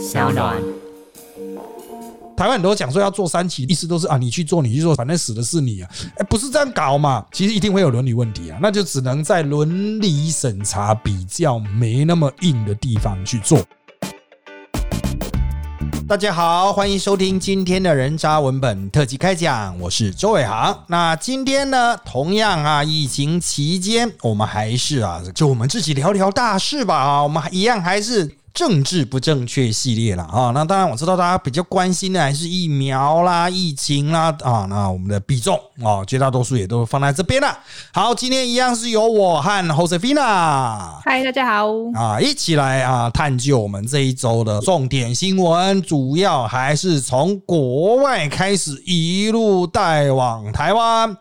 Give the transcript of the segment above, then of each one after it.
小暖。台湾很多讲说要做三期，意思都是啊，你去做，你去做，反正死的是你啊，哎，不是这样搞嘛？其实一定会有伦理问题啊，那就只能在伦理审查比较没那么硬的地方去做。大家好，欢迎收听今天的人渣文本特辑开讲，我是周伟航。那今天呢，同样啊，疫情期间，我们还是啊，就我们自己聊聊大事吧啊，我们一样还是。政治不正确系列了啊，那当然我知道大家比较关心的还是疫苗啦、疫情啦啊，那我们的比重啊，绝大多数也都放在这边了。好，今天一样是由我和 Josefina，嗨，大家好啊，一起来啊探究我们这一周的重点新闻，主要还是从国外开始，一路带往台湾。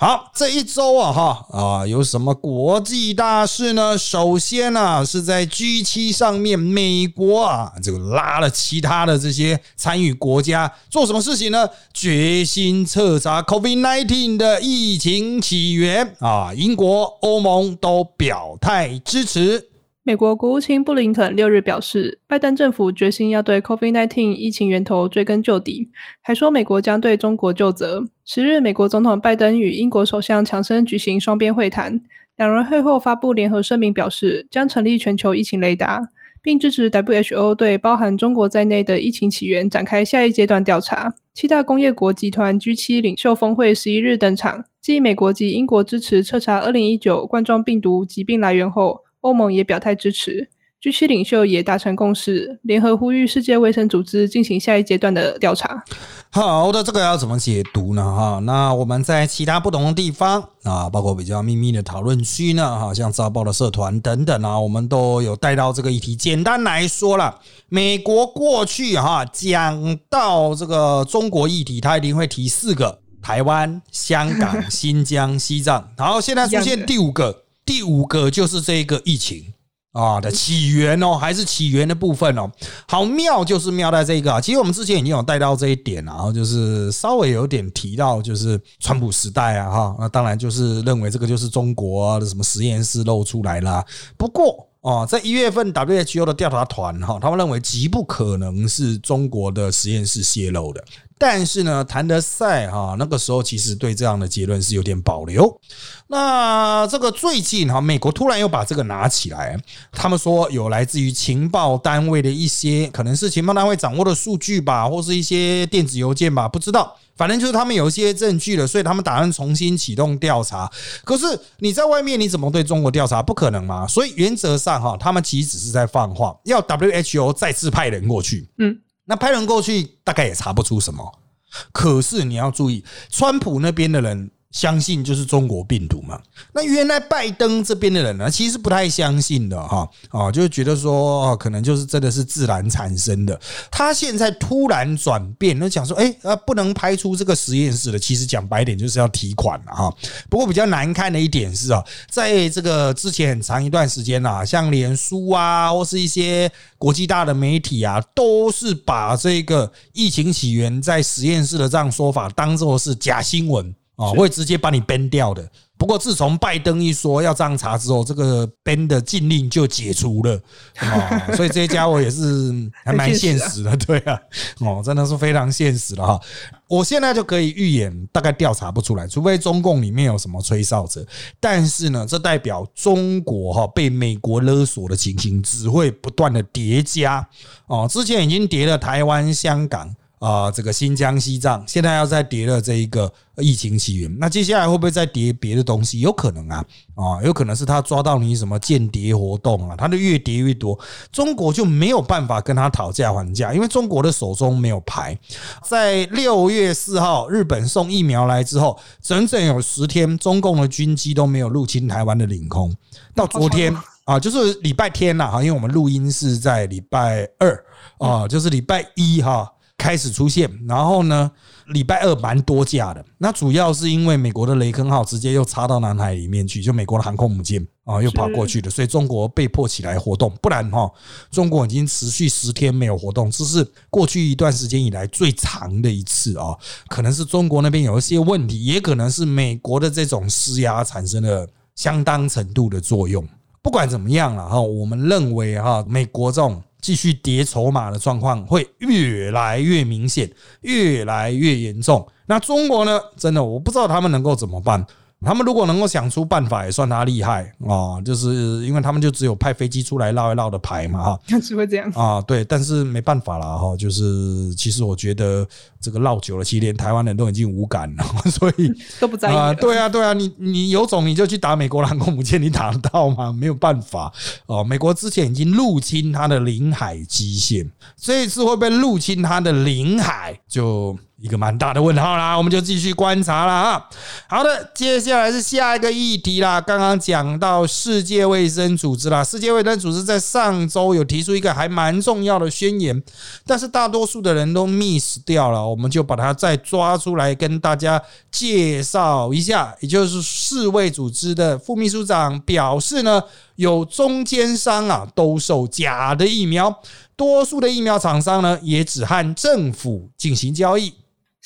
好，这一周啊，哈啊，有什么国际大事呢？首先呢，是在 G 七上面，美国啊，这个拉了其他的这些参与国家做什么事情呢？决心彻查 Covid nineteen 的疫情起源啊！英国、欧盟都表态支持。美国国务卿布林肯六日表示，拜登政府决心要对 COVID-19 疫情源头追根究底，还说美国将对中国就责。十日，美国总统拜登与英国首相强生举行双边会谈，两人会后发布联合声明，表示将成立全球疫情雷达，并支持 WHO 对包含中国在内的疫情起源展开下一阶段调查。七大工业国集团 G7 领袖峰会十一日登场，继美国及英国支持彻查2019冠状病毒疾病来源后。欧盟也表态支持，G7 领袖也达成共识，联合呼吁世界卫生组织进行下一阶段的调查。好的，这个要怎么解读呢？哈，那我们在其他不同的地方啊，包括比较秘密的讨论区呢，哈，像早报的社团等等啊，我们都有带到这个议题。简单来说了，美国过去哈讲到这个中国议题，他一定会提四个：台湾、香港、新疆、西藏。然后现在出现第五个。第五个就是这个疫情啊的起源哦，还是起源的部分哦，好妙就是妙在这个啊。其实我们之前已经有带到这一点，然后就是稍微有点提到，就是川普时代啊哈，那当然就是认为这个就是中国的什么实验室露出来啦。不过哦，在一月份 WHO 的调查团哈，他们认为极不可能是中国的实验室泄露的。但是呢，谭德赛哈那个时候其实对这样的结论是有点保留。那这个最近哈，美国突然又把这个拿起来，他们说有来自于情报单位的一些，可能是情报单位掌握的数据吧，或是一些电子邮件吧，不知道。反正就是他们有一些证据了，所以他们打算重新启动调查。可是你在外面你怎么对中国调查？不可能嘛。所以原则上哈，他们其实只是在放话，要 WHO 再次派人过去。嗯。那派人过去，大概也查不出什么。可是你要注意，川普那边的人。相信就是中国病毒嘛？那原来拜登这边的人呢，其实不太相信的哈啊，就是觉得说可能就是真的是自然产生的。他现在突然转变，那讲说哎啊，不能拍出这个实验室的。其实讲白点就是要提款了哈。不过比较难看的一点是啊，在这个之前很长一段时间啊，像脸书啊，或是一些国际大的媒体啊，都是把这个疫情起源在实验室的这样说法当做是假新闻。啊，会直接把你 ban 掉的。不过自从拜登一说要这样查之后，这个 ban 的禁令就解除了 哦。所以这些家伙也是还蛮现实的，对啊，哦，真的是非常现实了哈。我现在就可以预演，大概调查不出来，除非中共里面有什么吹哨者。但是呢，这代表中国哈被美国勒索的情形只会不断的叠加哦。之前已经叠了台湾、香港。啊，这个新疆、西藏现在要再叠了这一个疫情起源，那接下来会不会再叠别的东西？有可能啊，啊，有可能是他抓到你什么间谍活动啊，他的越叠越多，中国就没有办法跟他讨价还价，因为中国的手中没有牌。在六月四号，日本送疫苗来之后，整整有十天，中共的军机都没有入侵台湾的领空。到昨天啊，就是礼拜天了哈，因为我们录音是在礼拜二啊，就是礼拜一哈。开始出现，然后呢，礼拜二蛮多架的。那主要是因为美国的雷根号直接又插到南海里面去，就美国的航空母舰啊，又跑过去了，所以中国被迫起来活动。不然哈，中国已经持续十天没有活动，这是过去一段时间以来最长的一次啊。可能是中国那边有一些问题，也可能是美国的这种施压产生了相当程度的作用。不管怎么样了哈，我们认为哈，美国这种。继续叠筹码的状况会越来越明显，越来越严重。那中国呢？真的我不知道他们能够怎么办。他们如果能够想出办法，也算他厉害啊！就是因为他们就只有派飞机出来绕一绕的牌嘛，哈，只会这样啊。对，但是没办法了哈。就是其实我觉得这个绕久了，其实连台湾人都已经无感了，所以都不在意啊。对啊，对啊，你你有种你就去打美国航空母舰，你打得到吗？没有办法哦。美国之前已经入侵它的领海基线，这一次会被入侵它的领海就。一个蛮大的问号啦，我们就继续观察了啊。好的，接下来是下一个议题啦。刚刚讲到世界卫生组织啦，世界卫生组织在上周有提出一个还蛮重要的宣言，但是大多数的人都 miss 掉了，我们就把它再抓出来跟大家介绍一下。也就是世卫组织的副秘书长表示呢，有中间商啊兜售假的疫苗，多数的疫苗厂商呢也只和政府进行交易。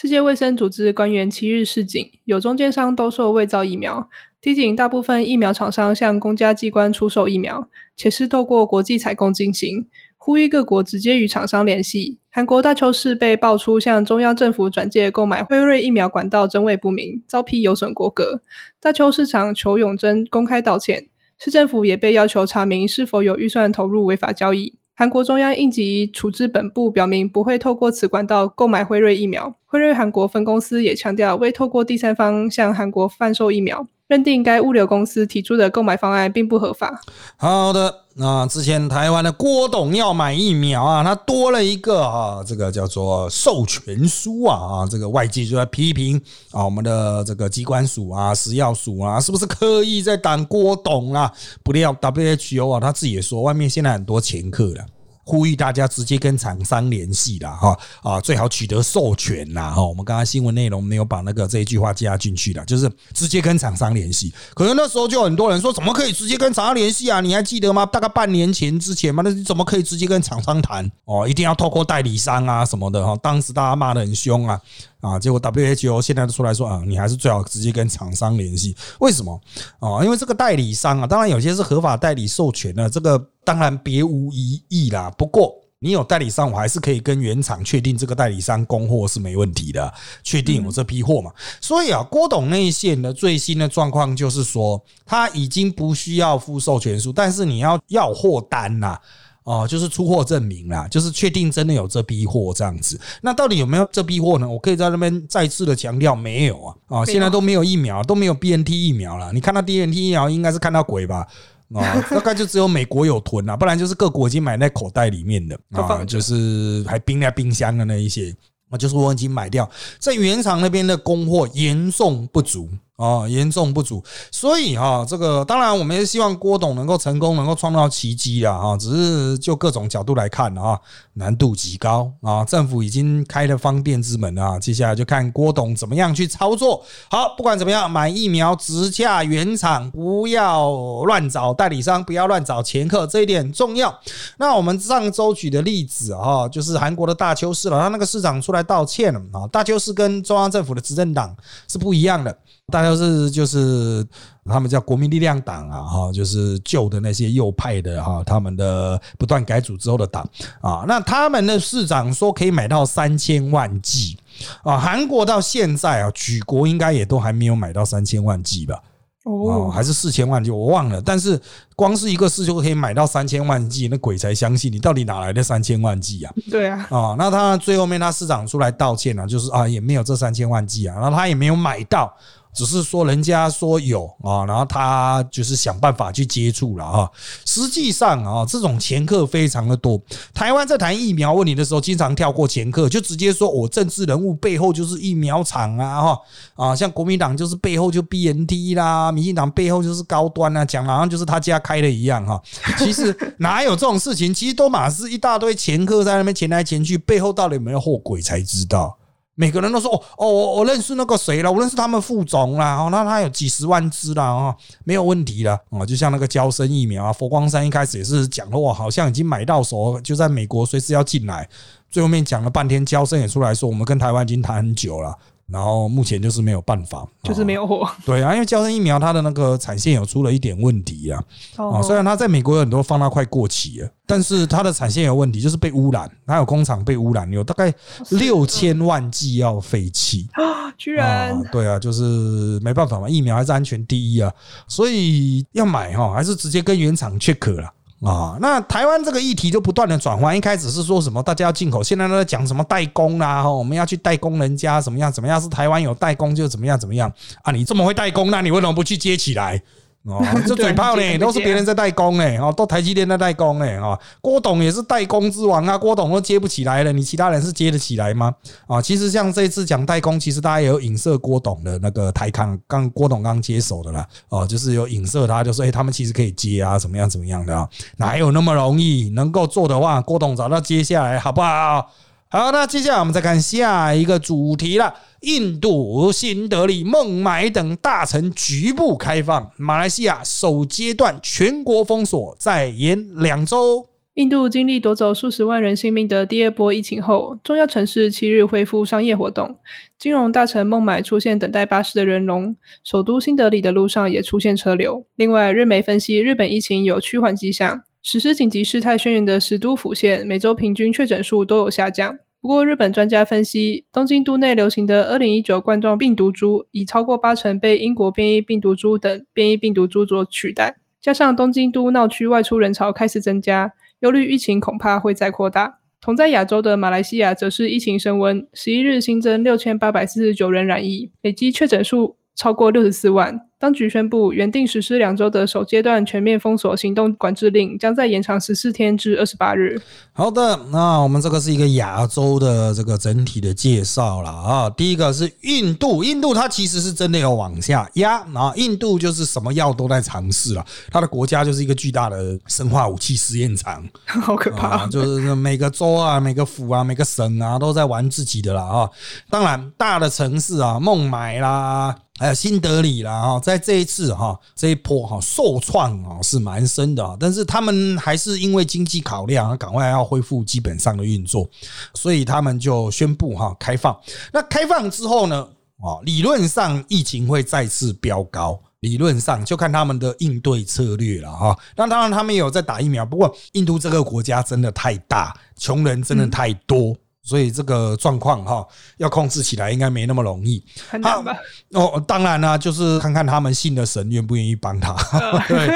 世界卫生组织官员七日示警，有中间商兜售伪造疫苗，提醒大部分疫苗厂商向公家机关出售疫苗，且是透过国际采购进行，呼吁各国直接与厂商联系。韩国大邱市被爆出向中央政府转借购买辉瑞疫苗管道真伪不明，遭批有损国格。大邱市长裘永贞公开道歉，市政府也被要求查明是否有预算投入违法交易。韩国中央应急处置本部表明不会透过此管道购买辉瑞疫苗。辉瑞韩国分公司也强调未透过第三方向韩国贩售疫苗，认定该物流公司提出的购买方案并不合法。好的，那之前台湾的郭董要买疫苗啊，他多了一个啊，这个叫做授权书啊啊，这个外界就在批评啊，我们的这个机关署啊、食药署啊，是不是刻意在挡郭董啊？不料 WHO 啊，他自己也说，外面现在很多前客了。呼吁大家直接跟厂商联系啦，哈啊，最好取得授权啦，哈。我们刚刚新闻内容没有把那个这一句话加进去的，就是直接跟厂商联系。可能那时候就很多人说，怎么可以直接跟厂商联系啊？你还记得吗？大概半年前之前嘛，那你怎么可以直接跟厂商谈？哦，一定要透过代理商啊什么的哈。当时大家骂得很凶啊。啊，结果 WHO 现在都出来说啊，你还是最好直接跟厂商联系。为什么？啊，因为这个代理商啊，当然有些是合法代理授权的，这个当然别无疑义啦。不过你有代理商，我还是可以跟原厂确定这个代理商供货是没问题的，确定有这批货嘛。所以啊，郭董内线的最新的状况就是说，他已经不需要付授权书，但是你要要货单呐。哦，就是出货证明啦，就是确定真的有这批货这样子。那到底有没有这批货呢？我可以在那边再次的强调，没有啊！啊，现在都没有疫苗，都没有 BNT 疫苗了。你看到 BNT 疫苗，应该是看到鬼吧？啊，大概就只有美国有囤啊，不然就是各国已经买在口袋里面的啊，就是还冰在冰箱的那一些啊，就是我已经买掉，在原厂那边的供货严重不足。哦，严重不足，所以哈，这个当然我们也希望郭董能够成功，能够创造奇迹啊！只是就各种角度来看啊，难度极高啊。政府已经开了方便之门啊，接下来就看郭董怎么样去操作。好，不管怎么样，买疫苗直洽原厂，不要乱找代理商，不要乱找前客，这一点重要。那我们上周举的例子啊，就是韩国的大邱市了，他那个市长出来道歉了啊。大邱市跟中央政府的执政党是不一样的。大家是就是他们叫国民力量党啊，哈，就是旧的那些右派的哈，他们的不断改组之后的党啊，那他们的市长说可以买到三千万剂啊，韩国到现在啊，举国应该也都还没有买到三千万剂吧？哦，还是四千万剂，我忘了。但是光是一个市就可以买到三千万剂，那鬼才相信你到底哪来的三千万剂啊？对啊，啊，那他最后面他市长出来道歉了，就是啊，也没有这三千万剂啊，然后他也没有买到。只是说人家说有啊，然后他就是想办法去接触了啊。实际上啊，这种前客非常的多。台湾在谈疫苗问题的时候，经常跳过前客，就直接说我政治人物背后就是疫苗厂啊，哈啊，像国民党就是背后就 BNT 啦，民进党背后就是高端啊，讲好像就是他家开的一样哈。其实哪有这种事情？其实都马是一大堆前客在那边前来前去，背后到底有没有后鬼才知道。每个人都说哦哦，我我认识那个谁了，我认识他们副总啦，哦，那他有几十万支啦，哦，没有问题了，哦，就像那个交生疫苗啊，佛光山一开始也是讲了，哇，好像已经买到手，就在美国随时要进来，最后面讲了半天，交生也出来说，我们跟台湾已经谈很久了，然后目前就是没有办法，就是没有货。对啊，因为交生疫苗它的那个产线有出了一点问题啊，哦，虽然它在美国有很多放到快过期了，但是它的产线有问题，就是被污染，它有工厂被污染，有大概六千万剂要废弃。啊，居然。对啊，就是没办法嘛，疫苗还是安全第一啊，所以要买哈，还是直接跟原厂 check 了。啊，那台湾这个议题就不断的转换，一开始是说什么大家要进口，现在都在讲什么代工啦，我们要去代工人家怎么样怎么样，是台湾有代工就怎么样怎么样啊？你这么会代工，那你为什么不去接起来？哦，这嘴炮呢，都是别人在代工呢，哦，都台积电在代工呢，哦，郭董也是代工之王啊，郭董都接不起来了，你其他人是接得起来吗？啊，其实像这次讲代工，其实大家也有影射郭董的那个台康，刚郭董刚接手的啦，哦，就是有影射他，就说，哎，他们其实可以接啊，怎么样怎么样的啊，哪有那么容易能够做的话，郭董早到接下来，好不好？好，那接下来我们再看下一个主题了。印度、新德里、孟买等大城局部开放，马来西亚首阶段全国封锁再延两周。印度经历夺走数十万人性命的第二波疫情后，重要城市七日恢复商业活动，金融大城孟买出现等待巴士的人龙，首都新德里的路上也出现车流。另外，日媒分析，日本疫情有趋缓迹象。实施紧急事态宣言的十都府县，每周平均确诊数都有下降。不过，日本专家分析，东京都内流行的二零一九冠状病毒株已超过八成被英国变异病毒株等变异病毒株所取代。加上东京都闹区外出人潮开始增加，忧虑疫情恐怕会再扩大。同在亚洲的马来西亚则是疫情升温，十一日新增六千八百四十九人染疫，累计确诊数超过六十四万。当局宣布，原定实施两周的首阶段全面封锁行动管制令，将在延长十四天至二十八日。好的，那我们这个是一个亚洲的这个整体的介绍了啊。第一个是印度，印度它其实是真的有往下压啊。印度就是什么药都在尝试了，它的国家就是一个巨大的生化武器实验场，好可怕。就是每个州啊、每个府啊、每个省啊都在玩自己的了啊。当然，大的城市啊，孟买啦。还有新德里啦，哈，在这一次哈这一波哈受创啊是蛮深的啊，但是他们还是因为经济考量，赶快要恢复基本上的运作，所以他们就宣布哈开放。那开放之后呢，啊，理论上疫情会再次飙高，理论上就看他们的应对策略了哈。那当然他们有在打疫苗，不过印度这个国家真的太大，穷人真的太多。所以这个状况哈，要控制起来应该没那么容易。很难吧？哦，当然啦，就是看看他们信的神愿不愿意帮他。对，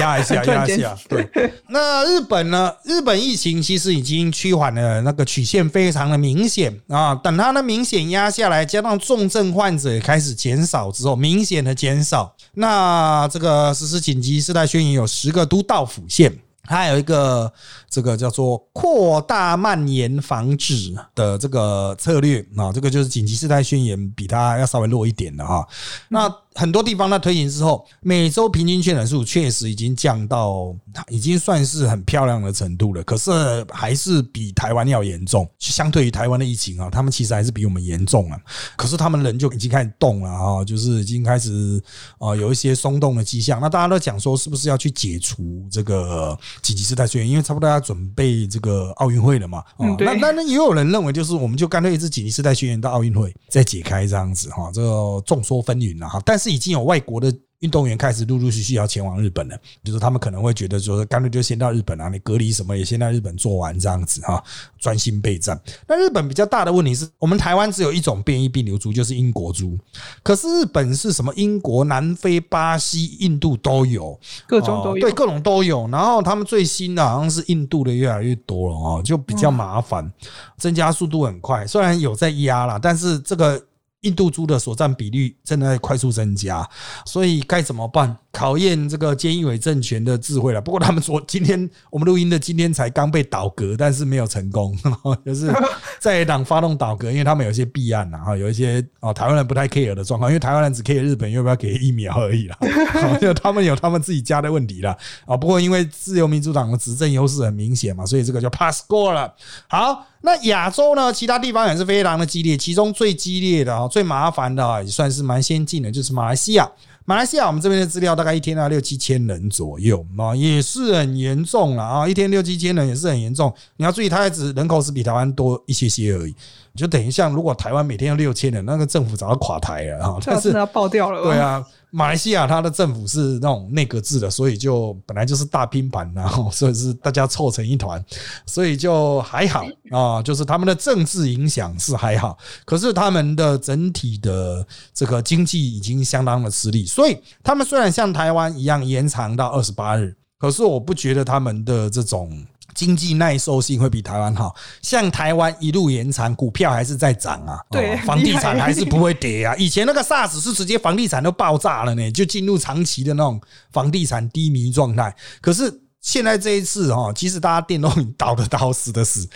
压一下，压一下。对。那日本呢？日本疫情其实已经趋缓了，那个曲线非常的明显啊。等它的明显压下来，加上重症患者也开始减少之后，明显的减少，那这个实施紧急事态宣言有十个都道府县。它有一个这个叫做扩大蔓延防止的这个策略啊，这个就是紧急事态宣言比它要稍微弱一点的哈。那很多地方它推行之后，每周平均确诊数确实已经降到已经算是很漂亮的程度了。可是还是比台湾要严重，相对于台湾的疫情啊，他们其实还是比我们严重啊。可是他们人就已经开始动了啊，就是已经开始啊有一些松动的迹象。那大家都讲说，是不是要去解除这个？紧急事态宣言，因为差不多要准备这个奥运会了嘛，哦，那那那也有人认为，就是我们就干脆一支紧急事态宣言到奥运会再解开这样子哈，这个众说纷纭了哈，但是已经有外国的。运动员开始陆陆续续要前往日本了，就是他们可能会觉得说，干脆就先到日本啊，你隔离什么也先在日本做完这样子哈，专心备战。那日本比较大的问题是我们台湾只有一种变异病毒株，就是英国株，可是日本是什么？英国、南非、巴西、印度都有，各种都有，对，各种都有。然后他们最新的好像是印度的越来越多了哦，就比较麻烦，增加速度很快。虽然有在压啦，但是这个。印度猪的所占比率正在快速增加，所以该怎么办？考验这个菅义伟政权的智慧了。不过他们昨，今天我们录音的今天才刚被倒戈，但是没有成功，就是在党发动倒戈，因为他们有一些弊案呐，哈，有一些哦台湾人不太 care 的状况，因为台湾人只 care 日本要不要给疫苗而已啦，就他们有他们自己家的问题了啊。不过因为自由民主党的执政优势很明显嘛，所以这个就 pass 过了。好，那亚洲呢，其他地方也是非常的激烈，其中最激烈的啊，最麻烦的，也算是蛮先进的，就是马来西亚。马来西亚我们这边的资料大概一天要六七千人左右啊，也是很严重了啊，一天六七千人也是很严重。你要注意，它只人口是比台湾多一些些而已，就等于像如果台湾每天要六千人，那个政府早就垮台了啊。但是要爆掉了，对啊。马来西亚它的政府是那种内阁制的，所以就本来就是大拼盘，然后所以是大家凑成一团，所以就还好啊。就是他们的政治影响是还好，可是他们的整体的这个经济已经相当的吃力，所以他们虽然像台湾一样延长到二十八日，可是我不觉得他们的这种。经济耐受性会比台湾好，像台湾一路延长，股票还是在涨啊，对，房地产还是不会跌啊。以前那个 SARS 是直接房地产都爆炸了呢，就进入长期的那种房地产低迷状态。可是现在这一次哈，其实大家电都 倒的倒，死的死。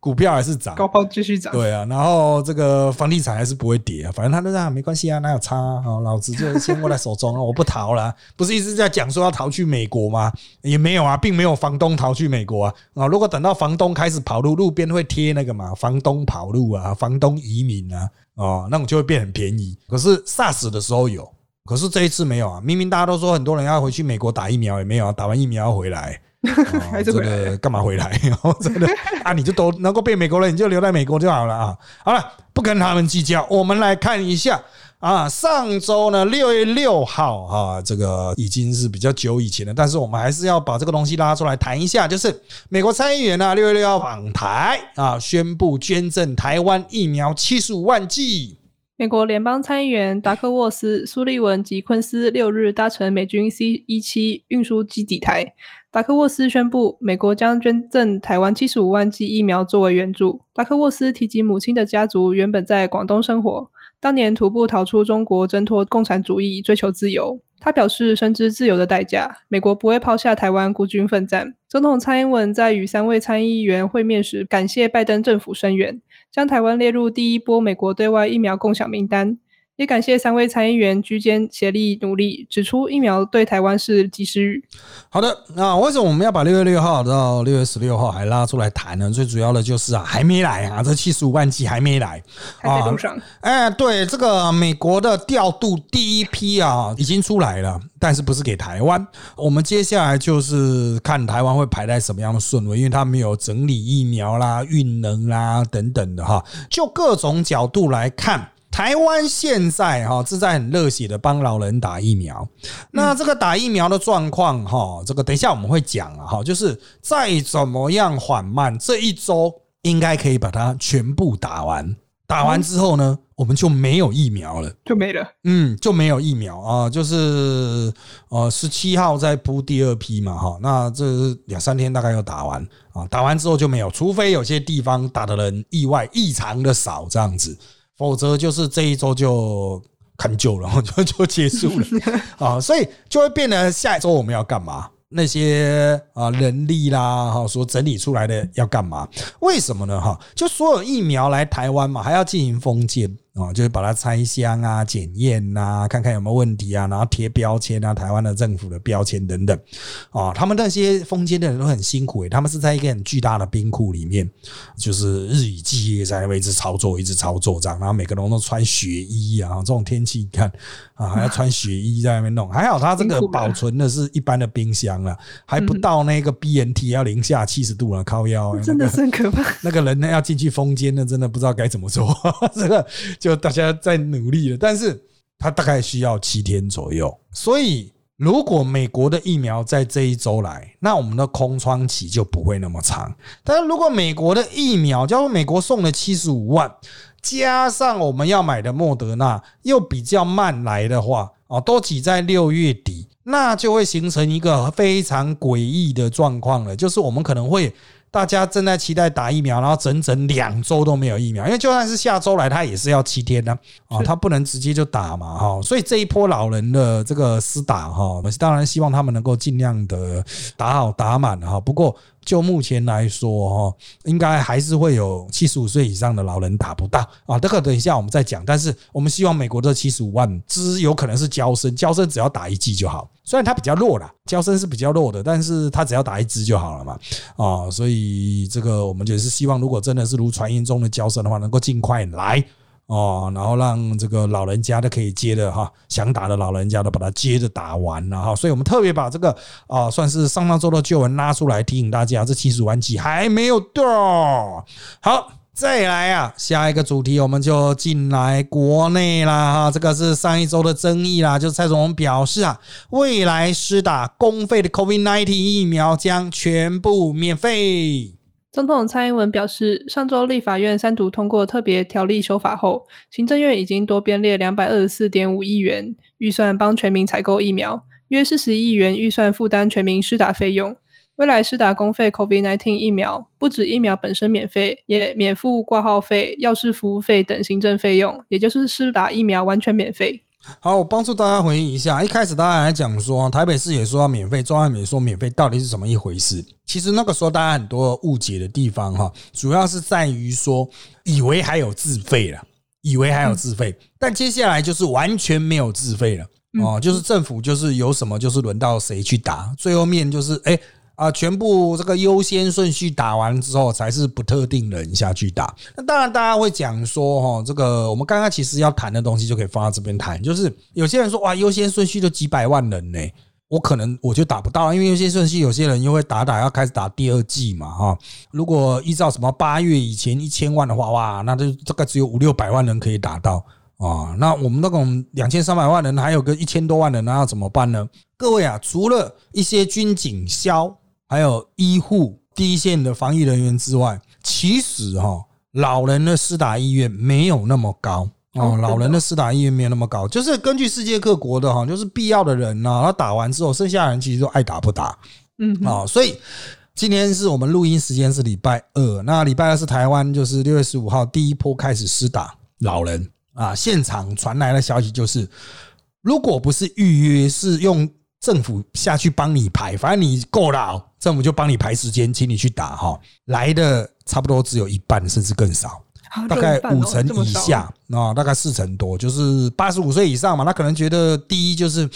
股票还是涨，高抛继续涨，对啊，然后这个房地产还是不会跌啊，反正他都样没关系啊，哪有差啊？老子就先握在手中啊，我不逃了，不是一直在讲说要逃去美国吗？也没有啊，并没有房东逃去美国啊啊！如果等到房东开始跑路，路边会贴那个嘛，房东跑路啊，房东移民啊，哦，那种就会变很便宜。可是 SARS 的时候有，可是这一次没有啊，明明大家都说很多人要回去美国打疫苗，也没有啊，打完疫苗要回来。这个干嘛回来？真的 啊，你就都能够变美国人，你就留在美国就好了啊。好了，不跟他们计较。我们来看一下啊，上周呢，六月六号啊，这个已经是比较久以前了，但是我们还是要把这个东西拉出来谈一下。就是美国参议员呢，六月六号访台啊，宣布捐赠台湾疫苗七十五万剂。美国联邦参议员达克沃斯、苏利文及昆斯六日搭乘美军 C 一七运输机抵台。达克沃斯宣布，美国将捐赠台湾七十五万剂疫苗作为援助。达克沃斯提及，母亲的家族原本在广东生活，当年徒步逃出中国，挣脱共产主义，追求自由。他表示，深知自由的代价，美国不会抛下台湾孤军奋战。总统蔡英文在与三位参议员会面时，感谢拜登政府声援，将台湾列入第一波美国对外疫苗共享名单。也感谢三位参议员居间协力努力，指出疫苗对台湾是及时雨。好的，那为什么我们要把六月六号到六月十六号还拉出来谈呢？最主要的就是啊，还没来啊，这七十五万剂还没来，还在路上。哎，对，这个美国的调度第一批啊，已经出来了，但是不是给台湾？我们接下来就是看台湾会排在什么样的顺位，因为他没有整理疫苗啦、运能啦等等的哈，就各种角度来看。台湾现在哈是在很热血的帮老人打疫苗，那这个打疫苗的状况哈，这个等一下我们会讲啊哈，就是再怎么样缓慢，这一周应该可以把它全部打完。打完之后呢，我们就没有疫苗了，就没了。嗯，就没有疫苗啊，就是呃十七号再铺第二批嘛哈，那这两三天大概要打完啊，打完之后就没有，除非有些地方打的人意外异常的少这样子。否则就是这一周就很久了，就就结束了 啊，所以就会变得下一周我们要干嘛？那些啊人力啦哈，所整理出来的要干嘛？为什么呢？哈，就所有疫苗来台湾嘛，还要进行封建。啊，就是把它拆箱啊、检验呐，看看有没有问题啊，然后贴标签啊，台湾的政府的标签等等。啊，他们那些封监的人都很辛苦诶，他们是在一个很巨大的冰库里面，就是日以继夜在那边一直操作，一直操作这样，然后每个人都穿雪衣啊，这种天气你看啊，还要穿雪衣在那边弄。还好他这个保存的是一般的冰箱了，还不到那个 BNT 要零下七十度了，靠腰，真的是很可怕。那个人呢要进去封监的，真的不知道该怎么做，这个就。就大家在努力了，但是它大概需要七天左右。所以，如果美国的疫苗在这一周来，那我们的空窗期就不会那么长。但是如果美国的疫苗，假如美国送了七十五万，加上我们要买的莫德纳又比较慢来的话，哦，都挤在六月底，那就会形成一个非常诡异的状况了，就是我们可能会。大家正在期待打疫苗，然后整整两周都没有疫苗，因为就算是下周来，他也是要七天呢啊，他不能直接就打嘛哈，所以这一波老人的这个施打哈，我们当然希望他们能够尽量的打好打满哈，不过。就目前来说，哈，应该还是会有七十五岁以上的老人打不到啊。这个等一下我们再讲。但是我们希望美国这七十五万只有可能是交生，交生只要打一剂就好。虽然它比较弱啦，交生是比较弱的，但是它只要打一支就好了嘛。啊，所以这个我们也是希望，如果真的是如传言中的交生的话，能够尽快来。哦，然后让这个老人家都可以接的哈，想打的老人家都把它接着打完了哈，所以我们特别把这个啊，算是上上周的旧闻拉出来提醒大家，这七十万剂还没有到。好，再来啊，下一个主题我们就进来国内啦哈，这个是上一周的争议啦，就是蔡总统表示啊，未来施打公费的 COVID-19 疫苗将全部免费。总统蔡英文表示，上周立法院三读通过特别条例修法后，行政院已经多编列两百二十四点五亿元预算帮全民采购疫苗，约四十亿元预算负担全民施打费用。未来施打公费 COVID-19 疫苗，不止疫苗本身免费，也免付挂号费、药师服务费等行政费用，也就是施打疫苗完全免费。好，我帮助大家回忆一下。一开始大家来讲说，台北市也说要免费，中央也说免费，到底是怎么一回事？其实那个时候大家很多误解的地方哈，主要是在于说，以为还有自费了，以为还有自费，但接下来就是完全没有自费了哦，就是政府就是有什么就是轮到谁去打，最后面就是哎。啊，全部这个优先顺序打完之后，才是不特定人下去打。那当然，大家会讲说，哈，这个我们刚刚其实要谈的东西就可以放到这边谈。就是有些人说，哇，优先顺序都几百万人呢，我可能我就打不到，因为优先顺序有些人又会打打要开始打第二季嘛，哈。如果依照什么八月以前一千万的话，哇，那就这个只有五六百万人可以打到啊。那我们那种两千三百万人，还有个一千多万人，那要怎么办呢？各位啊，除了一些军警消。还有医护第一线的防疫人员之外，其实哈老人的施打意愿没有那么高哦。老人的施打意愿没有那么高，就是根据世界各国的哈，就是必要的人呢，他打完之后，剩下人其实都爱打不打，嗯啊。所以今天是我们录音时间是礼拜二，那礼拜二是台湾就是六月十五号第一波开始施打老人啊。现场传来的消息就是，如果不是预约，是用政府下去帮你排，反正你够老。政府就帮你排时间，请你去打哈，来的差不多只有一半，甚至更少，大概五成以下啊，大概四成多，就是八十五岁以上嘛。他可能觉得第一就是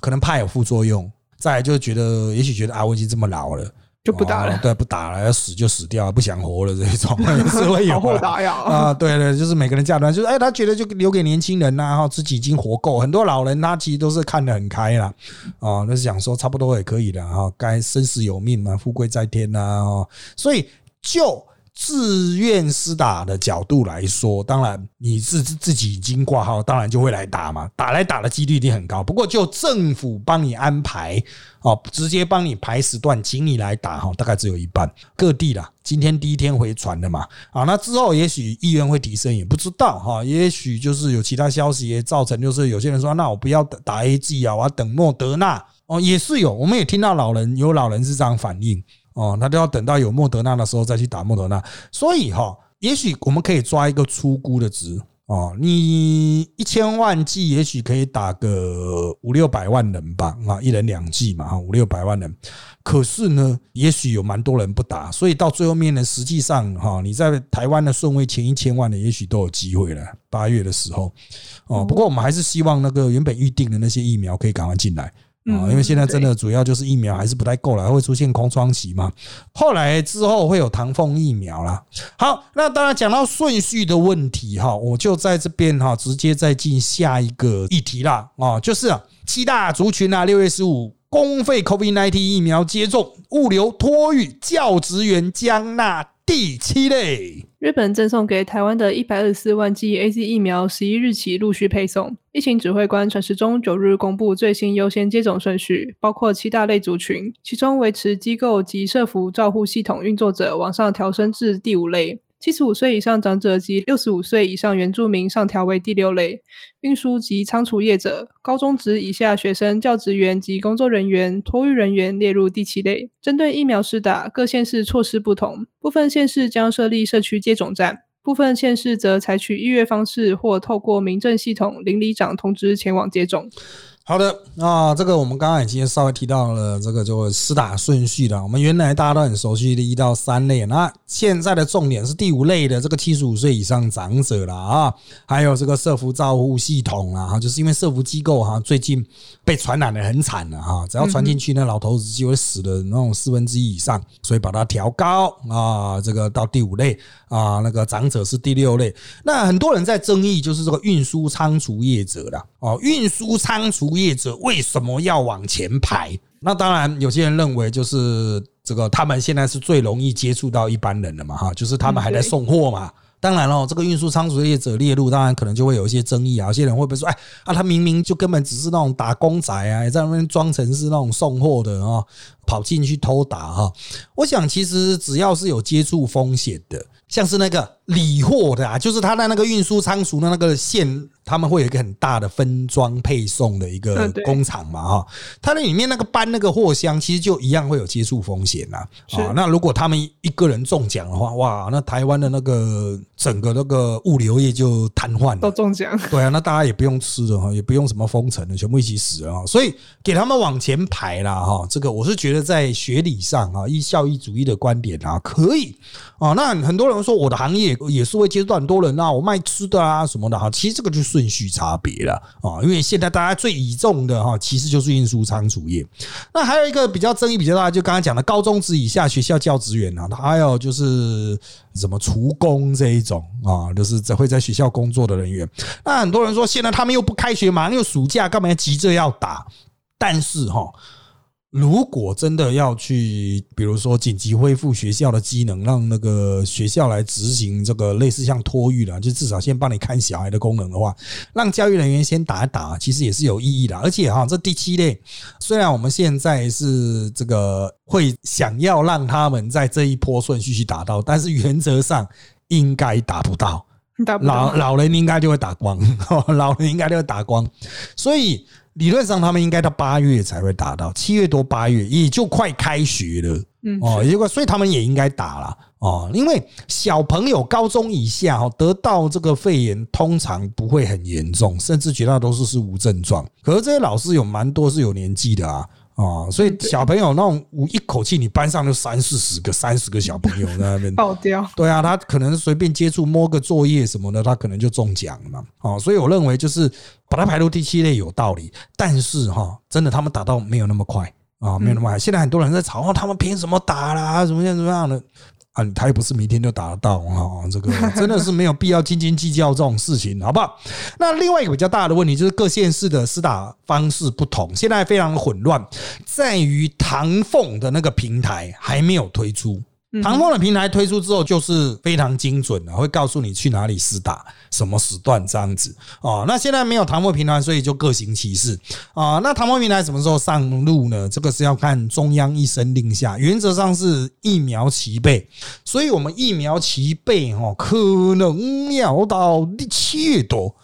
可能怕有副作用，再来就是觉得也许觉得啊，我已经这么老了。就不打了，对，不打了，要死就死掉，不想活了这一种 是会有啊，对对，就是每个人价值观，就是哎，他觉得就留给年轻人呐，然后自己已经活够，很多老人他其实都是看得很开了啊，那是想说差不多也可以了哈，该生死有命嘛，富贵在天呐，所以就。自愿施打的角度来说，当然你是自己已经挂号，当然就会来打嘛。打来打的几率一定很高。不过就政府帮你安排哦，直接帮你排时段，请你来打哈，大概只有一半。各地啦，今天第一天回传的嘛，啊，那之后也许意愿会提升，也不知道哈。也许就是有其他消息也造成，就是有些人说，那我不要打 A G 啊，我要等莫德纳哦，也是有，我们也听到老人有老人是这样反应。哦，那都要等到有莫德纳的时候再去打莫德纳，所以哈，也许我们可以抓一个出估的值哦，你一千万剂也许可以打个五六百万人吧，啊，一人两剂嘛，五六百万人。可是呢，也许有蛮多人不打，所以到最后面呢，实际上哈，你在台湾的顺位前一千万的，也许都有机会了。八月的时候，哦，不过我们还是希望那个原本预定的那些疫苗可以赶快进来。啊，因为现在真的主要就是疫苗还是不太够了，会出现空窗期嘛。后来之后会有唐凤疫苗啦。好，那当然讲到顺序的问题哈，我就在这边哈，直接再进下一个议题啦。啊，就是七大族群啊，六月十五公费 COVID-19 疫苗接种，物流托育教职员将纳。第七类，日本赠送给台湾的一百二十四万剂 A Z 疫苗，十一日起陆续配送。疫情指挥官陈时中九日公布最新优先接种顺序，包括七大类族群，其中维持机构及社服照护系统运作者往上调升至第五类。七十五岁以上长者及六十五岁以上原住民上调为第六类，运输及仓储业者、高中职以下学生、教职员及工作人员、托育人员列入第七类。针对疫苗施打，各县市措施不同，部分县市将设立社区接种站，部分县市则采取预约方式或透过民政系统邻里长通知前往接种。好的那，这个我们刚刚已经稍微提到了这个就施打顺序的。我们原来大家都很熟悉的一到三类，那现在的重点是第五类的这个七十五岁以上长者了啊，还有这个社福照护系统啊，就是因为社福机构哈最近被传染的很惨了哈，只要传进去，那老头子就会死的那种四分之一以上，所以把它调高啊，这个到第五类啊，那个长者是第六类。那很多人在争议就是这个运输仓储业者了哦，运输仓储。业者为什么要往前排？那当然，有些人认为就是这个，他们现在是最容易接触到一般人的嘛，哈，就是他们还在送货嘛。当然了，这个运输仓储业者列入，当然可能就会有一些争议啊。有些人会不会说，哎啊，他明明就根本只是那种打工仔啊，在那边装成是那种送货的啊，跑进去偷打哈？我想，其实只要是有接触风险的，像是那个理货的啊，就是他在那个运输仓储的那个线。他们会有一个很大的分装配送的一个工厂嘛，哈，他那里面那个搬那个货箱，其实就一样会有接触风险呐。啊，那如果他们一个人中奖的话，哇，那台湾的那个整个那个物流业就瘫痪了。都中奖，对啊，那大家也不用吃了哈，也不用什么封城了，全部一起死了啊。所以给他们往前排了哈，这个我是觉得在学理上啊，以效益主义的观点啊，可以啊。那很多人说我的行业也是会接触到很多人啊，我卖吃的啊什么的哈，其实这个就是。顺序差别了啊，因为现在大家最倚重的哈，其实就是运输仓储业。那还有一个比较争议比较大，就刚刚讲的高中职以下学校教职员啊，还有就是什么厨工这一种啊，就是只会在学校工作的人员。那很多人说，现在他们又不开学，马上又暑假，干嘛急着要打？但是哈。如果真的要去，比如说紧急恢复学校的机能，让那个学校来执行这个类似像托育的，就至少先帮你看小孩的功能的话，让教育人员先打一打，其实也是有意义的。而且哈，这第七类，虽然我们现在是这个会想要让他们在这一波顺序去打到，但是原则上应该打不到。老老人应该就会打光，老人应该就会打光，所以。理论上，他们应该到八月才会打到，七月多八月也就快开学了，嗯哦，也就所以他们也应该打了哦，因为小朋友高中以下哦得到这个肺炎通常不会很严重，甚至绝大多数是无症状。可是这些老师有蛮多是有年纪的啊。哦，所以小朋友那种，一口气你班上就三四十个、三十个小朋友在那边爆掉。对啊，他可能随便接触摸个作业什么的，他可能就中奖了。哦，所以我认为就是把它排入第七类有道理，但是哈，真的他们打到没有那么快啊，没有那么快。现在很多人在吵，他们凭什么打啦？怎么样怎么样的？啊，他也不是明天就打得到啊，这个真的是没有必要斤斤计较这种事情，好不好？那另外一个比较大的问题就是各县市的施打方式不同，现在非常混乱，在于唐凤的那个平台还没有推出。唐风的平台推出之后，就是非常精准的，会告诉你去哪里施打，什么时段这样子哦。那现在没有唐风平台，所以就各行其事啊。那唐风平台什么时候上路呢？这个是要看中央一声令下，原则上是疫苗齐备，所以我们疫苗齐备哦，可能要到七月多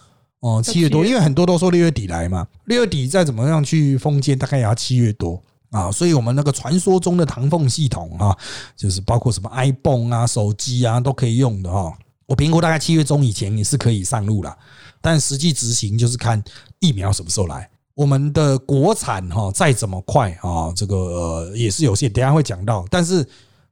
哦，七月多，因为很多都说六月底来嘛，六月底再怎么样去封建，大概也要七月多。啊，所以我们那个传说中的唐凤系统啊，就是包括什么 iPhone 啊、手机啊都可以用的哈。我评估大概七月中以前也是可以上路了，但实际执行就是看疫苗什么时候来。我们的国产哈再怎么快啊，这个也是有限，等下会讲到，但是。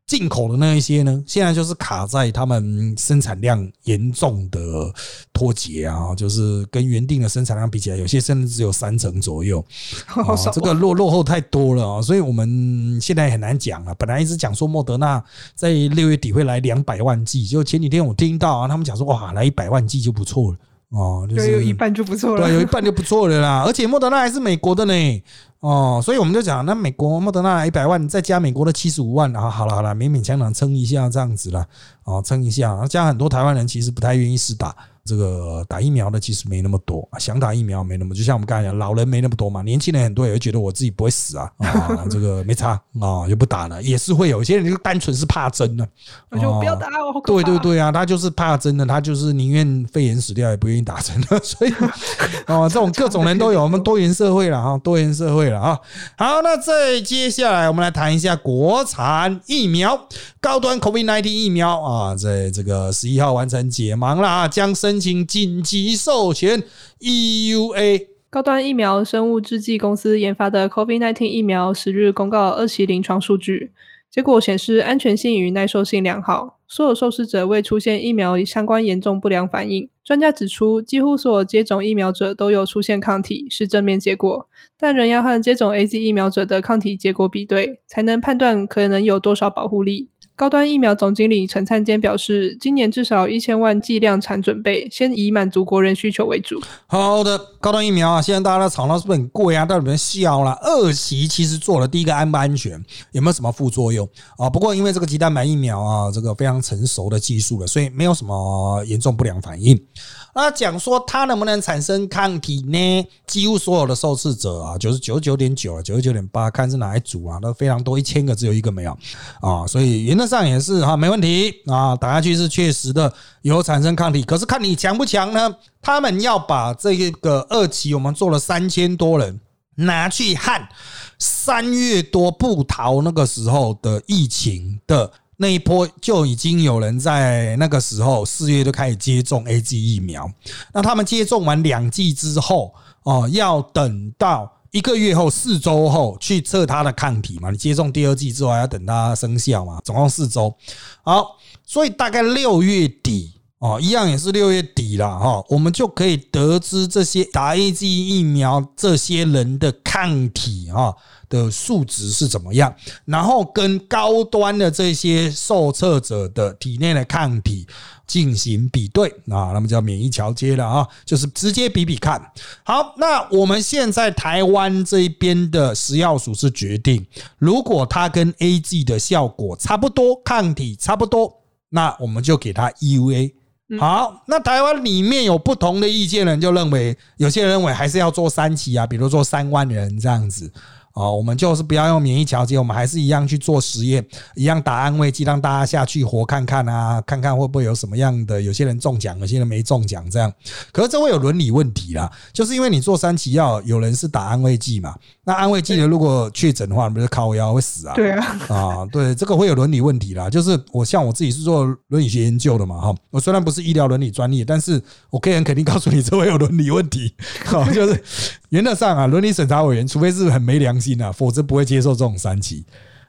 进口的那一些呢，现在就是卡在他们生产量严重的脱节啊，就是跟原定的生产量比起来，有些甚至只有三成左右，这个落落后太多了啊，所以我们现在很难讲啊。本来一直讲说莫德纳在六月底会来两百万剂，就前几天我听到啊，他们讲说哇，来一百万剂就不错了哦，就是有一半就不错了，对，有一半就不错了啦。而且莫德纳还是美国的呢。哦，所以我们就讲，那美国莫德纳一百万，再加美国的七十五万，啊，好了好了，勉勉强强撑一下这样子了，哦，撑一下，加很多台湾人其实不太愿意试打。这个打疫苗的其实没那么多，想打疫苗没那么，就像我们刚才讲，老人没那么多嘛，年轻人很多也会觉得我自己不会死啊，啊，这个没差啊，就不打了，也是会有一些人就单纯是怕针的，我就不要打，我对对对啊，他就是怕针的，他就是宁愿肺炎死掉也不愿意打针的，所以啊，这种各种人都有，我们多元社会了哈，多元社会了啊。好，那再接下来我们来谈一下国产疫苗，高端 COVID-19 疫苗啊，在这个十一号完成解盲了啊，将申请紧急授权 EUA 高端疫苗生物制剂公司研发的 COVID-19 疫苗十日公告二期临床数据，结果显示安全性与耐受性良好，所有受试者未出现疫苗相关严重不良反应。专家指出，几乎所有接种疫苗者都有出现抗体，是正面结果，但仍要和接种 A Z 疫苗者的抗体结果比对，才能判断可能有多少保护力。高端疫苗总经理陈灿坚表示，今年至少一千万剂量产准备，先以满足国人需求为主。好的，高端疫苗啊，现在大家都吵到是不是很贵啊？到底有没有效啦？二期其实做了第一个安不安全，有没有什么副作用啊？不过因为这个鸡蛋白疫苗啊，这个非常成熟的技术了，所以没有什么严重不良反应。那讲说它能不能产生抗体呢？几乎所有的受试者啊，九十九九点九啊，九十九点八，看是哪一组啊，都非常多，一千个只有一个没有啊，所以原上也是哈没问题啊，打下去是确实的有产生抗体，可是看你强不强呢？他们要把这个二期我们做了三千多人拿去和三月多不逃那个时候的疫情的。那一波就已经有人在那个时候四月就开始接种 A G 疫苗，那他们接种完两剂之后，哦，要等到一个月后四周后去测他的抗体嘛？你接种第二剂之后还要等它生效嘛？总共四周，好，所以大概六月底哦，一样也是六月底了哈，我们就可以得知这些打 A G 疫苗这些人的抗体哈。的数值是怎么样？然后跟高端的这些受测者的体内的抗体进行比对啊，那么叫免疫桥接了啊，就是直接比比看。好，那我们现在台湾这边的食药署是决定，如果它跟 A G 的效果差不多，抗体差不多，那我们就给它 E U A。好，那台湾里面有不同的意见人就认为，有些人认为还是要做三期啊，比如做三万人这样子。哦，我们就是不要用免疫调节，我们还是一样去做实验，一样打安慰剂，让大家下去活看看啊，看看会不会有什么样的，有些人中奖，有些人没中奖，这样。可是这会有伦理问题啦，就是因为你做三期药，有人是打安慰剂嘛，那安慰剂的如果确诊的话，不是靠药会死啊？对啊，啊，对，这个会有伦理问题啦。就是我像我自己是做伦理学研究的嘛，哈，我虽然不是医疗伦理专业，但是我可以很肯定告诉你，这会有伦理问题。好，就是原则上啊，伦理审查委员，除非是很没良心。啊，否则不会接受这种三级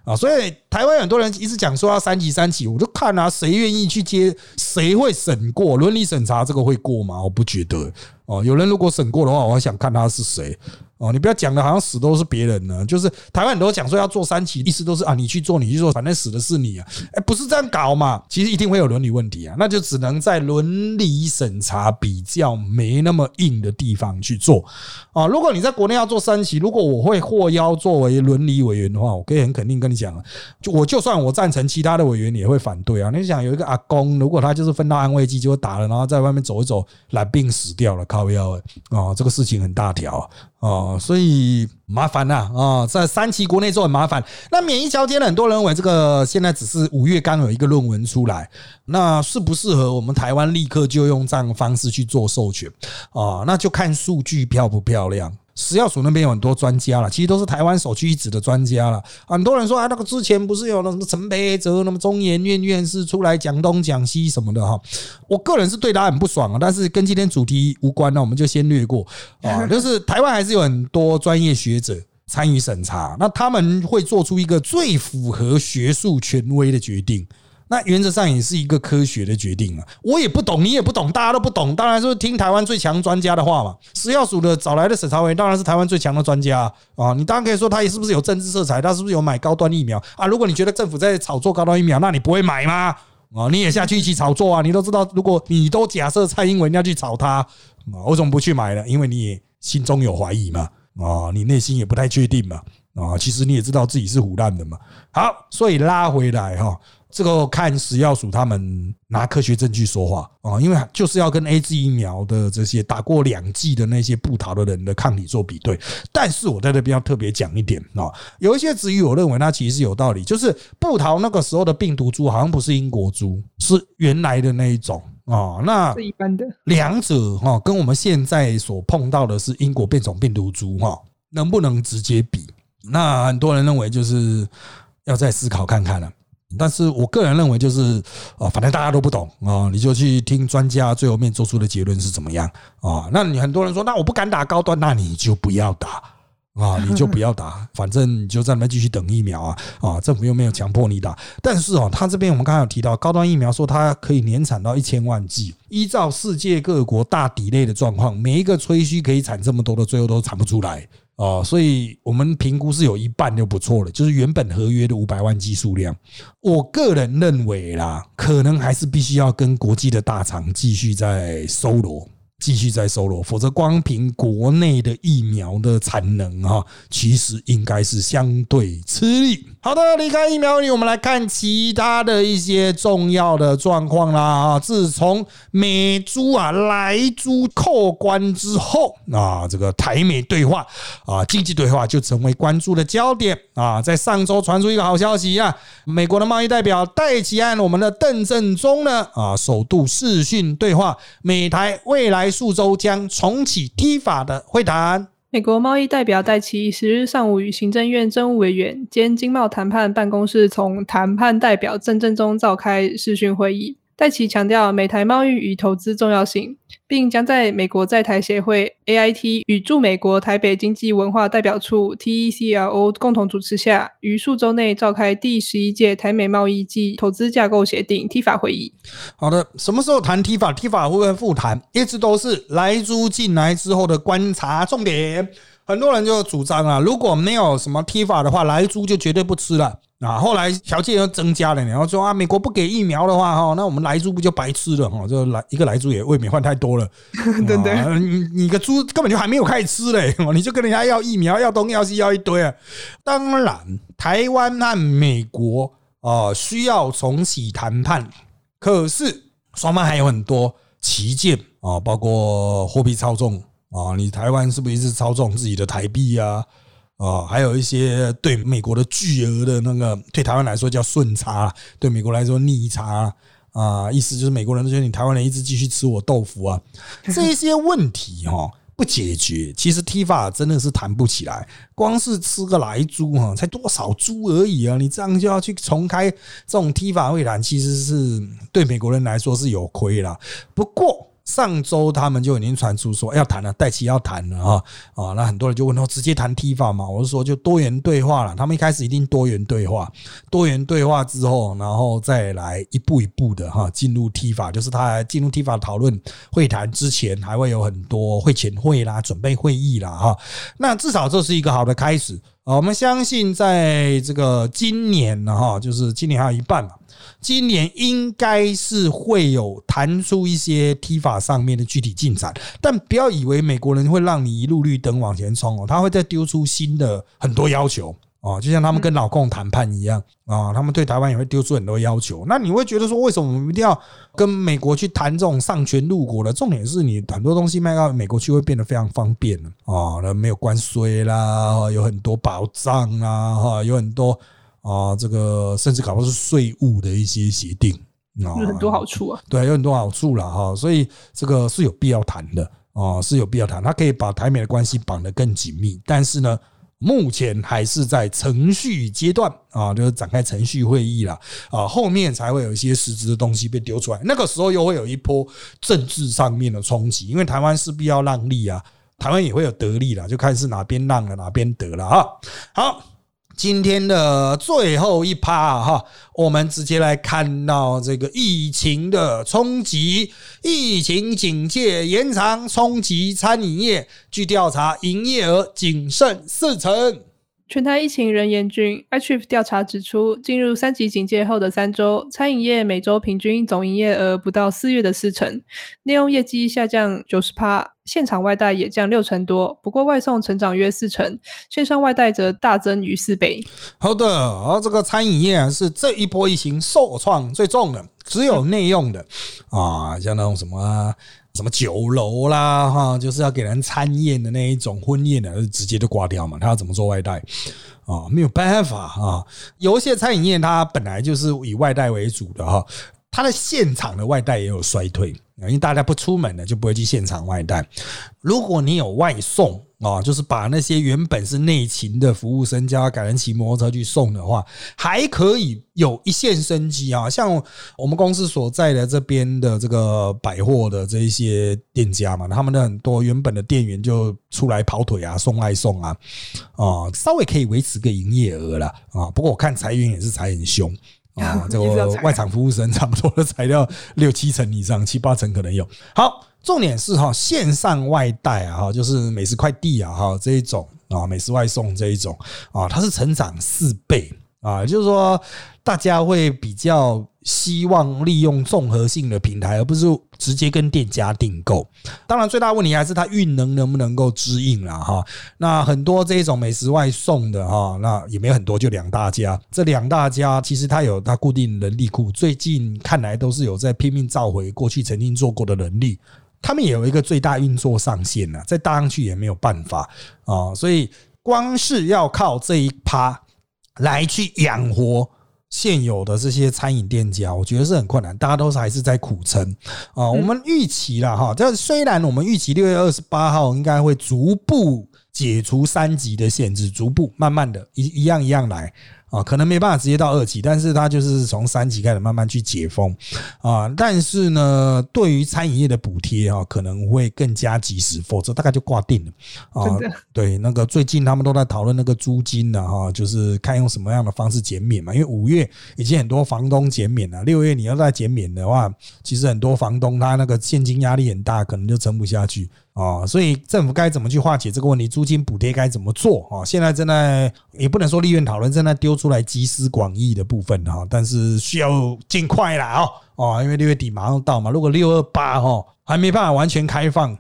啊，所以台湾很多人一直讲说要三级三级，我就看啊，谁愿意去接，谁会审过伦理审查这个会过吗？我不觉得哦，有人如果审过的话，我还想看他是谁。哦，你不要讲的好像死都是别人呢，就是台湾很多讲说要做三期，意思都是啊，你去做，你去做，反正死的是你啊，哎，不是这样搞嘛？其实一定会有伦理问题啊，那就只能在伦理审查比较没那么硬的地方去做啊。如果你在国内要做三期，如果我会获邀作为伦理委员的话，我可以很肯定跟你讲，就我就算我赞成，其他的委员也会反对啊。你想有一个阿公，如果他就是分到安慰剂就打了，然后在外面走一走，染病死掉了，靠腰啊，这个事情很大条。哦所以麻烦呐啊，在三期国内做很麻烦。那免疫交接呢？很多人认为这个现在只是五月刚有一个论文出来，那适不适合我们台湾立刻就用这样的方式去做授权啊？那就看数据漂不漂亮。食药署那边有很多专家了，其实都是台湾首屈一指的专家了。很多人说啊，那个之前不是有那什么陈培哲、那么中研院院士出来讲东讲西什么的哈。我个人是对他很不爽啊，但是跟今天主题无关，那我们就先略过啊。就是台湾还是有很多专业学者参与审查，那他们会做出一个最符合学术权威的决定。那原则上也是一个科学的决定啊！我也不懂，你也不懂，大家都不懂，当然是听台湾最强专家的话嘛。食药署的找来的审查员当然是台湾最强的专家啊！你当然可以说他也是不是有政治色彩，他是不是有买高端疫苗啊？如果你觉得政府在炒作高端疫苗，那你不会买吗？啊，你也下去一起炒作啊！你都知道，如果你都假设蔡英文要去炒他，啊，为什么不去买呢？因为你也心中有怀疑嘛，啊，你内心也不太确定嘛，啊，其实你也知道自己是胡乱的嘛。好，所以拉回来哈。这个看食药署他们拿科学证据说话啊，因为就是要跟 A Z 疫苗的这些打过两剂的那些不逃的人的抗体做比对。但是我在这边要特别讲一点啊，有一些质疑，我认为它其实是有道理，就是不逃那个时候的病毒株好像不是英国株，是原来的那一种啊。那是一般的两者哈，跟我们现在所碰到的是英国变种病毒株哈，能不能直接比？那很多人认为就是要再思考看看了。但是我个人认为，就是啊，反正大家都不懂啊，你就去听专家最后面做出的结论是怎么样啊？那你很多人说，那我不敢打高端，那你就不要打啊，你就不要打，反正你就在那边继续等疫苗啊啊，政府又没有强迫你打。但是哦，他这边我们刚才有提到高端疫苗，说它可以年产到一千万剂，依照世界各国大底类的状况，每一个吹嘘可以产这么多的，最后都产不出来。哦，所以我们评估是有一半就不错了，就是原本合约的五百万剂数量。我个人认为啦，可能还是必须要跟国际的大厂继续在收罗。继续在收罗，否则光凭国内的疫苗的产能哈，其实应该是相对吃力。好的，离开疫苗里，我们来看其他的一些重要的状况啦啊！自从美猪啊来猪扣关之后啊，这个台美对话啊，经济对话就成为关注的焦点啊。在上周传出一个好消息啊，美国的贸易代表戴奇安，我们的邓正中呢啊，首度视讯对话，美台未来。数周将重启低法的会谈。美国贸易代表戴奇十日上午与行政院政务委员兼经贸谈判办公室从谈判代表郑正中召开视讯会议。戴奇强调美台贸易与投资重要性，并将在美国在台协会 AIT 与驻美国台北经济文化代表处 TECLO 共同主持下，于数周内召开第十一届台美贸易暨投资架构协定 T 法会议。好的，什么时候谈 T 法？T 法会不会复谈？一直都是来租进来之后的观察重点。很多人就主张啊，如果没有什么 T 法的话，来猪就绝对不吃了。啊，后来条件又增加了，然后说啊，美国不给疫苗的话，哈，那我们来猪不就白吃了？哈，这来一个来猪也未免换太多了，对 不对？你你个猪根本就还没有开始吃嘞，你就跟人家要疫苗，要东要西要一堆啊。当然，台湾和美国啊需要重启谈判，可是双方还有很多旗舰啊，包括货币操纵啊，你台湾是不是一直操纵自己的台币啊？啊，还有一些对美国的巨额的那个，对台湾来说叫顺差，对美国来说逆差啊，意思就是美国人都觉得你台湾人一直继续吃我豆腐啊，这些问题哈不解决，其实 T 法真的是谈不起来。光是吃个来猪哈，才多少猪而已啊，你这样就要去重开这种 T 法会谈，其实是对美国人来说是有亏了。不过。上周他们就已经传出说要谈了，戴奇要谈了啊啊！那很多人就问说，直接谈 T 法嘛？我是说就多元对话了。他们一开始一定多元对话，多元对话之后，然后再来一步一步的哈进入 T 法，就是他进入 T 法讨论会谈之前，还会有很多会前会啦、准备会议啦哈。那至少这是一个好的开始啊！我们相信在这个今年呢哈，就是今年还有一半嘛。今年应该是会有谈出一些 T 法上面的具体进展，但不要以为美国人会让你一路绿灯往前冲哦，他会再丢出新的很多要求哦，就像他们跟老共谈判一样啊，他们对台湾也会丢出很多要求。那你会觉得说，为什么我们一定要跟美国去谈这种上权入国的？重点是你很多东西卖到美国去会变得非常方便啊，那没有关税啦，有很多保障啦，哈，有很多。啊，这个甚至搞不是税务的一些协定啊，有很多好处啊。对，有很多好处了哈，所以这个是有必要谈的啊，是有必要谈。它可以把台美的关系绑得更紧密，但是呢，目前还是在程序阶段啊，就是展开程序会议了啊，后面才会有一些实质的东西被丢出来。那个时候又会有一波政治上面的冲击，因为台湾势必要让利啊，台湾也会有得利了，就看是哪边让了哪边得了啊。好。今天的最后一趴哈，我们直接来看到这个疫情的冲击，疫情警戒延长冲击餐饮业。据调查，营业额仅剩四成。全台疫情仍严峻。iTrip 调查指出，进入三级警戒后的三周，餐饮业每周平均总营业额不到四月的四成，内用业绩下降九十趴。现场外带也降六成多，不过外送成长约四成，线上外带则大增逾四倍。好的，而这个餐饮业是这一波疫情受创最重的，只有内用的啊，像那种什么什么酒楼啦，哈，就是要给人餐宴的那一种婚宴的，直接就挂掉嘛。他要怎么做外带啊？没有办法啊。有一些餐饮业它本来就是以外带为主的哈，它的现场的外带也有衰退。因为大家不出门了，就不会去现场外带。如果你有外送啊，就是把那些原本是内勤的服务生叫改成骑摩托车去送的话，还可以有一线生机啊。像我们公司所在的这边的这个百货的这一些店家嘛，他们的很多原本的店员就出来跑腿啊，送外送啊，啊，稍微可以维持个营业额了啊。不过我看裁员也是裁很凶。啊，这个外场服务生差不多的材料六七成以上，七八成可能有。好，重点是哈，线上外带啊，哈，就是美食快递啊，哈，这一种啊，美食外送这一种啊，它是成长四倍。啊，就是说，大家会比较希望利用综合性的平台，而不是直接跟店家订购。当然，最大问题还是它运能能不能够支应了哈。那很多这种美食外送的哈，那也没有很多，就两大家。这两大家其实它有它固定人力库，最近看来都是有在拼命召回过去曾经做过的能力。他们也有一个最大运作上限了，再搭上去也没有办法啊。所以，光是要靠这一趴。来去养活现有的这些餐饮店家，我觉得是很困难，大家都是还是在苦撑啊。我们预期了哈，这虽然我们预期六月二十八号应该会逐步解除三级的限制，逐步慢慢的一一样一样来。啊，可能没办法直接到二级，但是它就是从三级开始慢慢去解封啊。但是呢，对于餐饮业的补贴啊，可能会更加及时，否则大概就挂定了啊。对，那个最近他们都在讨论那个租金的哈，就是看用什么样的方式减免嘛。因为五月已经很多房东减免了，六月你要再减免的话，其实很多房东他那个现金压力很大，可能就撑不下去。啊，所以政府该怎么去化解这个问题？租金补贴该怎么做啊？现在正在也不能说立院讨论，正在丢出来集思广益的部分哈，但是需要尽快啦哦哦，因为六月底马上到嘛。如果六二八哈还没办法完全开放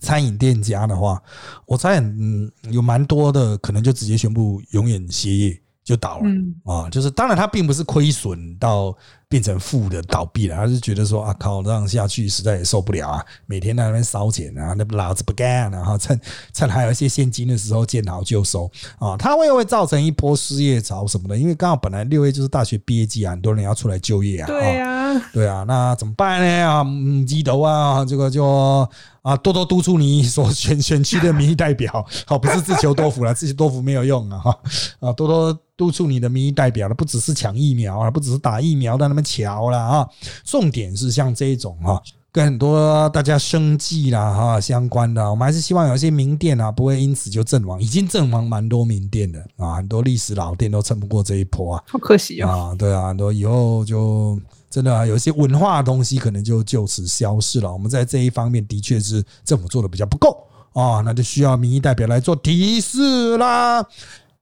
餐饮店家的话，我猜嗯有蛮多的可能就直接宣布永远歇业就倒了啊。就是当然它并不是亏损到。变成负的倒闭了，他就觉得说啊靠，这样下去实在也受不了啊！每天在那边烧钱啊，那老子不干了哈！趁趁还有一些现金的时候见好就收啊！它会会造成一波失业潮什么的，因为刚好本来六月就是大学毕业季啊，很多人要出来就业啊。对啊，对啊，那怎么办呢？啊，记得啊，这个就啊多多督促你所选选区的民意代表，好，不是自求多福了，自求多福没有用啊哈。啊，多多。督促你的民意代表了，不只是抢疫苗啊，不只是打疫苗的那么巧了啊，重点是像这种啊，跟很多大家生计啦哈相关的，我们还是希望有一些名店啊，不会因此就阵亡，已经阵亡蛮多名店的啊，很多历史老店都撑不过这一波啊，好可惜啊，对啊，很多以后就真的有一些文化的东西可能就就此消失了。我们在这一方面的确是政府做的比较不够啊，那就需要民意代表来做提示啦。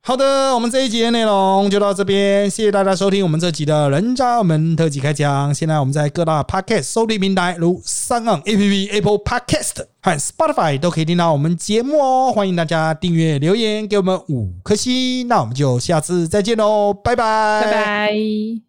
好的，我们这一集的内容就到这边，谢谢大家收听我们这集的人渣们特辑开讲。现在我们在各大 Podcast 收听平台，如三岸 APP、Apple Podcast 和 Spotify 都可以听到我们节目哦。欢迎大家订阅、留言给我们五颗星，那我们就下次再见喽，拜拜，拜拜。